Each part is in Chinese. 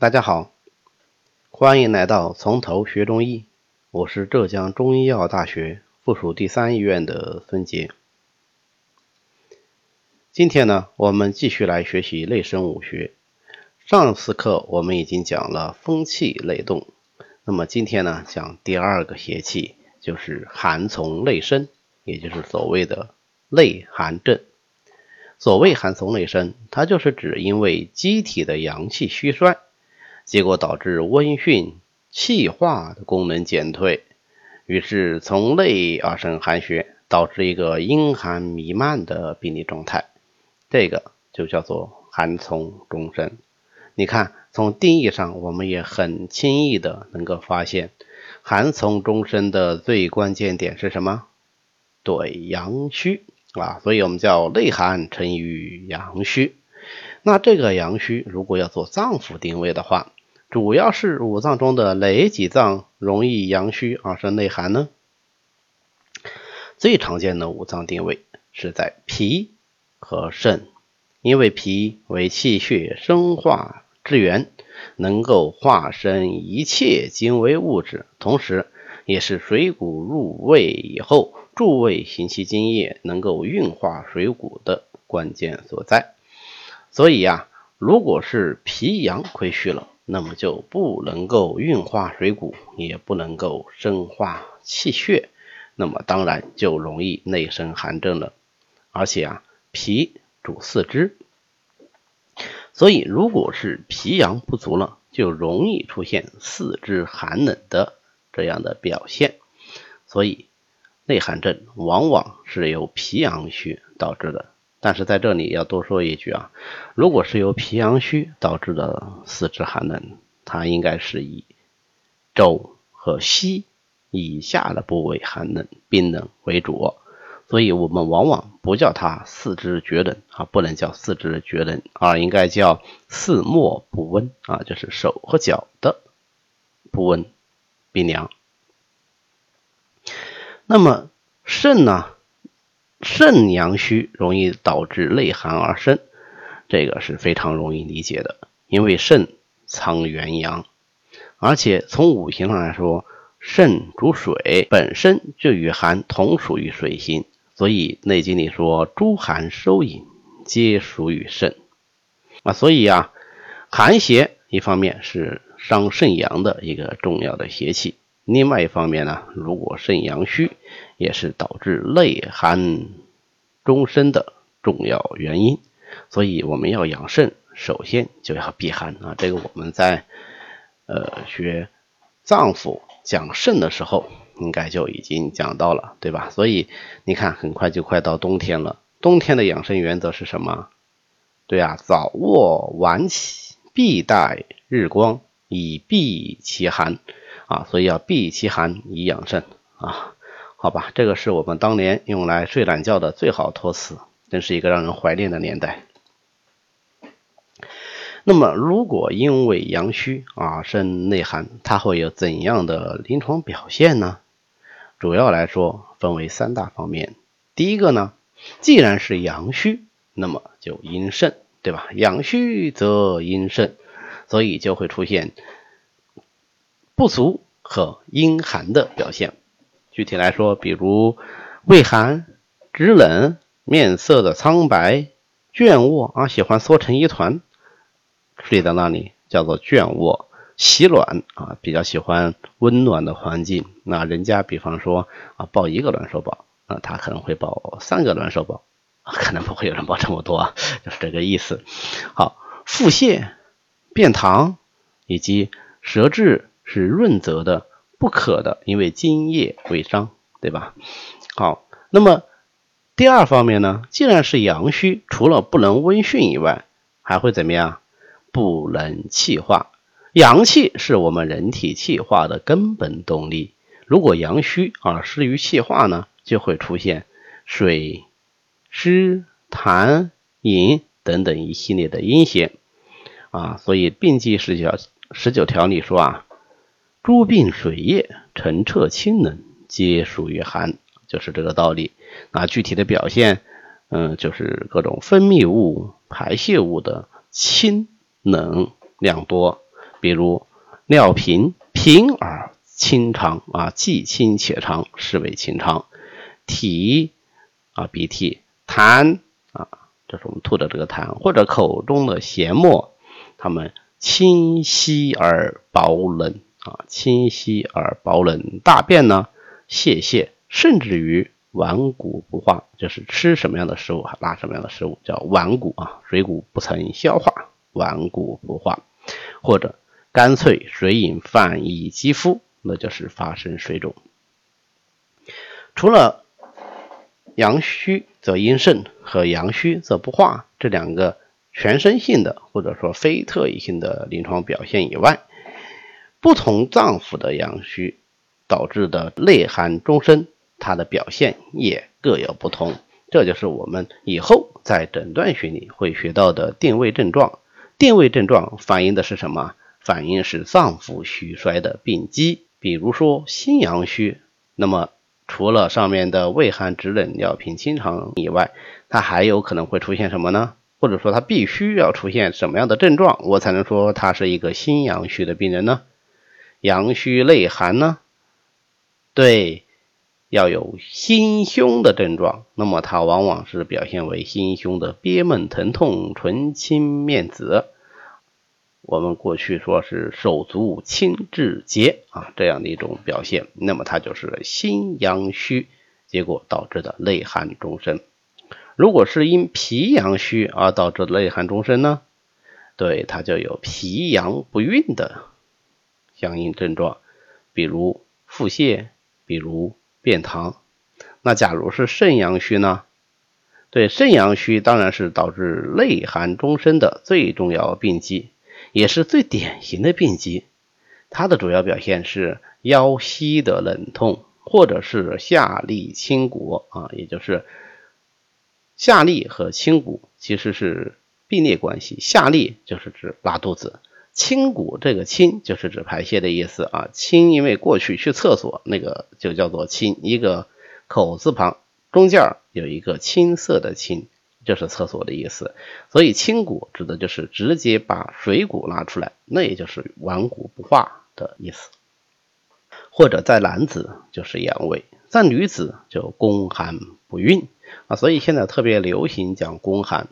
大家好，欢迎来到从头学中医，我是浙江中医药大学附属第三医院的孙杰。今天呢，我们继续来学习内生五学。上次课我们已经讲了风气内动，那么今天呢，讲第二个邪气，就是寒从内生，也就是所谓的内寒症。所谓寒从内生，它就是指因为机体的阳气虚衰，结果导致温煦气化的功能减退，于是从内而生寒血，导致一个阴寒弥漫的病理状态。这个就叫做寒从中生。你看，从定义上，我们也很轻易的能够发现，寒从中生的最关键点是什么？对，阳虚啊，所以我们叫内寒成于阳虚。那这个阳虚，如果要做脏腑定位的话，主要是五脏中的哪几脏容易阳虚而生内寒呢？最常见的五脏定位是在脾。和肾，因为脾为气血生化之源，能够化生一切精微物质，同时也是水谷入胃以后助胃行气津液能够运化水谷的关键所在。所以呀，如果是脾阳亏虚了，那么就不能够运化水谷，也不能够生化气血，那么当然就容易内生寒症了，而且啊。脾主四肢，所以如果是脾阳不足了，就容易出现四肢寒冷的这样的表现。所以内寒症往往是由脾阳虚导致的。但是在这里要多说一句啊，如果是由脾阳虚导致的四肢寒冷，它应该是以肘和膝以下的部位寒冷、冰冷为主。所以我们往往不叫它四肢厥冷啊，不能叫四肢厥冷啊，应该叫四末不温啊，就是手和脚的不温冰凉。那么肾呢？肾阳虚容易导致内寒而生，这个是非常容易理解的，因为肾藏元阳，而且从五行上来说，肾主水，本身就与寒同属于水星。所以《内经》里说，诸寒收引，皆属于肾啊。所以啊，寒邪一方面是伤肾阳的一个重要的邪气，另外一方面呢，如果肾阳虚，也是导致内寒终身的重要原因。所以我们要养肾，首先就要避寒啊。这个我们在呃学脏腑讲肾的时候。应该就已经讲到了，对吧？所以你看，很快就快到冬天了。冬天的养生原则是什么？对啊，早卧晚起，必待日光，以避其寒啊。所以要避其寒以养肾啊。好吧，这个是我们当年用来睡懒觉的最好托词，真是一个让人怀念的年代。那么，如果因为阳虚啊生内寒，它会有怎样的临床表现呢？主要来说分为三大方面。第一个呢，既然是阳虚，那么就阴盛，对吧？阳虚则阴盛，所以就会出现不足和阴寒的表现。具体来说，比如畏寒、肢冷、面色的苍白、倦卧啊，喜欢缩成一团，睡在那里叫做倦卧。喜暖啊，比较喜欢温暖的环境。那人家比方说啊，抱一个暖手宝啊，他可能会抱三个暖手宝，可能不会有人抱这么多啊，就是这个意思。好，腹泻、便溏以及舌质是润泽的、不渴的，因为津液未伤，对吧？好，那么第二方面呢，既然是阳虚，除了不能温煦以外，还会怎么样？不能气化。阳气是我们人体气化的根本动力。如果阳虚而失于气化呢，就会出现水湿痰饮等等一系列的阴邪啊。所以病机十九十九条里说啊，诸病水液澄澈清冷，皆属于寒，就是这个道理。那具体的表现，嗯，就是各种分泌物、排泄物的清冷量多。比如尿频，频而清长啊，既清且长，是为清长。涕啊，鼻涕；痰啊，这是我们吐的这个痰，或者口中的涎沫，它们清稀而薄冷啊，清晰而薄冷。大便呢，泄泻，甚至于顽固不化，就是吃什么样的食物，拉什么样的食物，叫顽固啊，水谷不曾消化，顽固不化，或者干脆水饮泛溢肌肤，那就是发生水肿。除了阳虚则阴盛和阳虚则不化这两个全身性的或者说非特异性的临床表现以外，不同脏腑的阳虚导致的内寒终身，它的表现也各有不同。这就是我们以后在诊断学里会学到的定位症状。定位症状反映的是什么？反映是脏腑虚衰的病机。比如说心阳虚，那么除了上面的畏寒肢冷、尿频清长以外，它还有可能会出现什么呢？或者说它必须要出现什么样的症状，我才能说它是一个心阳虚的病人呢？阳虚内寒呢？对，要有心胸的症状，那么它往往是表现为心胸的憋闷疼痛、唇青面紫。我们过去说是手足青志结啊这样的一种表现，那么它就是心阳虚，结果导致的内寒终身。如果是因脾阳虚而导致的内寒终身呢？对，它就有脾阳不运的。相应症状，比如腹泻，比如便溏。那假如是肾阳虚呢？对，肾阳虚当然是导致内寒终身的最重要病机，也是最典型的病机。它的主要表现是腰膝的冷痛，或者是下利清谷啊，也就是下利和清谷其实是并列关系。下利就是指拉肚子。清谷这个清就是指排泄的意思啊，清因为过去去厕所那个就叫做清，一个口字旁中间有一个青色的青，就是厕所的意思，所以清谷指的就是直接把水谷拉出来，那也就是顽固不化的意思。或者在男子就是阳痿，在女子就宫寒不孕啊，所以现在特别流行讲宫寒。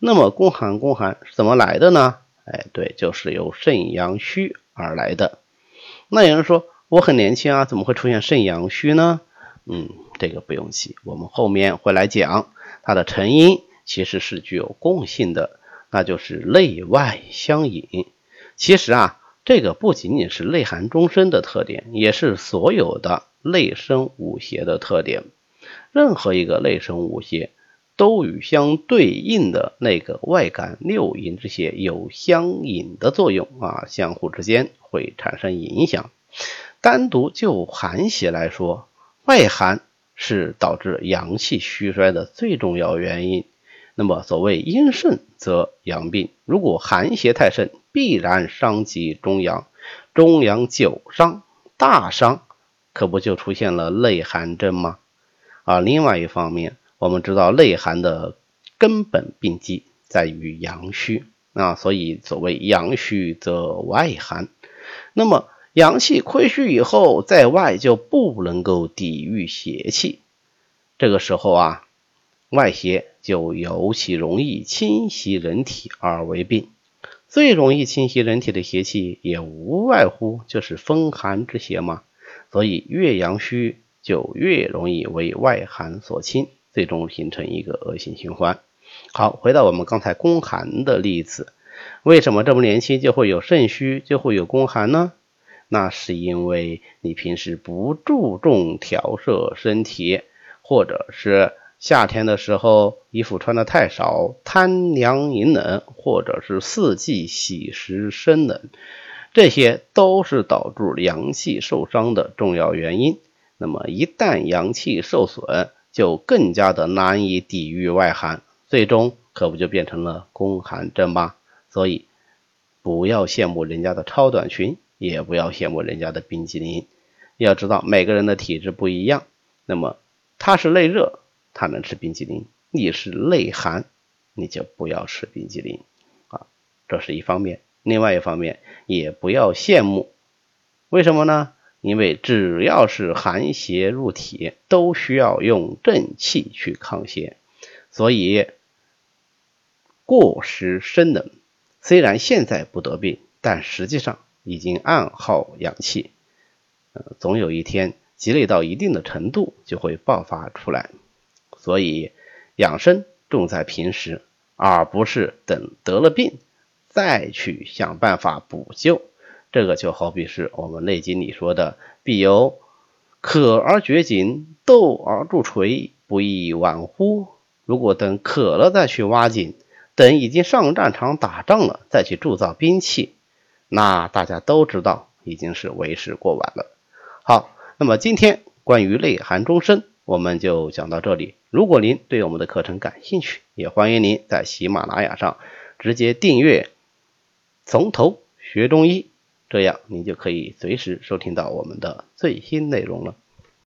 那么宫寒宫寒是怎么来的呢？哎，对，就是由肾阳虚而来的。那有人说我很年轻啊，怎么会出现肾阳虚呢？嗯，这个不用急，我们后面会来讲它的成因，其实是具有共性的，那就是内外相引。其实啊，这个不仅仅是内寒终身的特点，也是所有的内生五邪的特点。任何一个内生五邪。都与相对应的那个外感六淫之邪有相引的作用啊，相互之间会产生影响。单独就寒邪来说，外寒是导致阳气虚衰的最重要原因。那么所谓阴盛则阳病，如果寒邪太盛，必然伤及中阳，中阳久伤大伤，可不就出现了内寒症吗？啊，另外一方面。我们知道内寒的根本病机在于阳虚啊，所以所谓阳虚则外寒。那么阳气亏虚以后，在外就不能够抵御邪气，这个时候啊，外邪就尤其容易侵袭人体而为病。最容易侵袭人体的邪气，也无外乎就是风寒之邪嘛。所以越阳虚，就越容易为外寒所侵。最终形成一个恶性循环。好，回到我们刚才宫寒的例子，为什么这么年轻就会有肾虚，就会有宫寒呢？那是因为你平时不注重调摄身体，或者是夏天的时候衣服穿的太少，贪凉饮冷，或者是四季喜食生冷，这些都是导致阳气受伤的重要原因。那么一旦阳气受损，就更加的难以抵御外寒，最终可不就变成了宫寒症吗？所以不要羡慕人家的超短裙，也不要羡慕人家的冰激凌。要知道每个人的体质不一样，那么他是内热，他能吃冰激凌；你是内寒，你就不要吃冰激凌啊。这是一方面。另外一方面也不要羡慕，为什么呢？因为只要是寒邪入体，都需要用正气去抗邪，所以过食生冷。虽然现在不得病，但实际上已经暗耗阳气，呃，总有一天积累到一定的程度就会爆发出来。所以养生重在平时，而不是等得了病再去想办法补救。这个就好比是我们《内经》里说的“必有渴而掘井，斗而铸锤，不亦晚乎？”如果等渴了再去挖井，等已经上战场打仗了，再去铸造兵器，那大家都知道已经是为时过晚了。好，那么今天关于内涵终身，我们就讲到这里。如果您对我们的课程感兴趣，也欢迎您在喜马拉雅上直接订阅“从头学中医”，这样您就可以随时收听到我们的最新内容了。